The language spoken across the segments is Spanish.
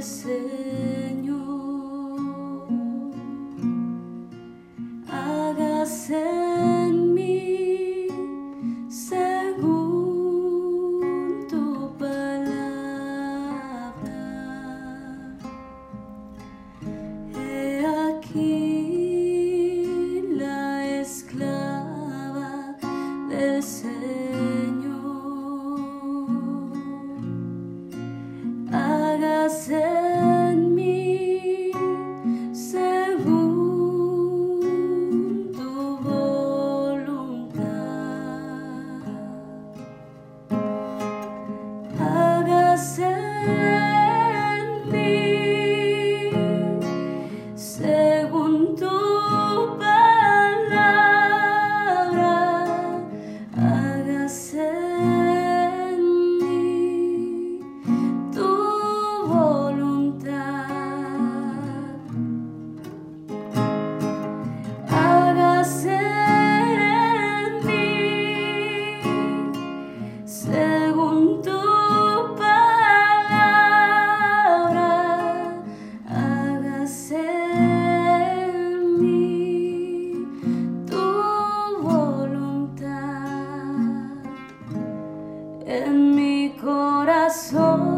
see. En mi corazón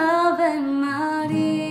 Ave Maria.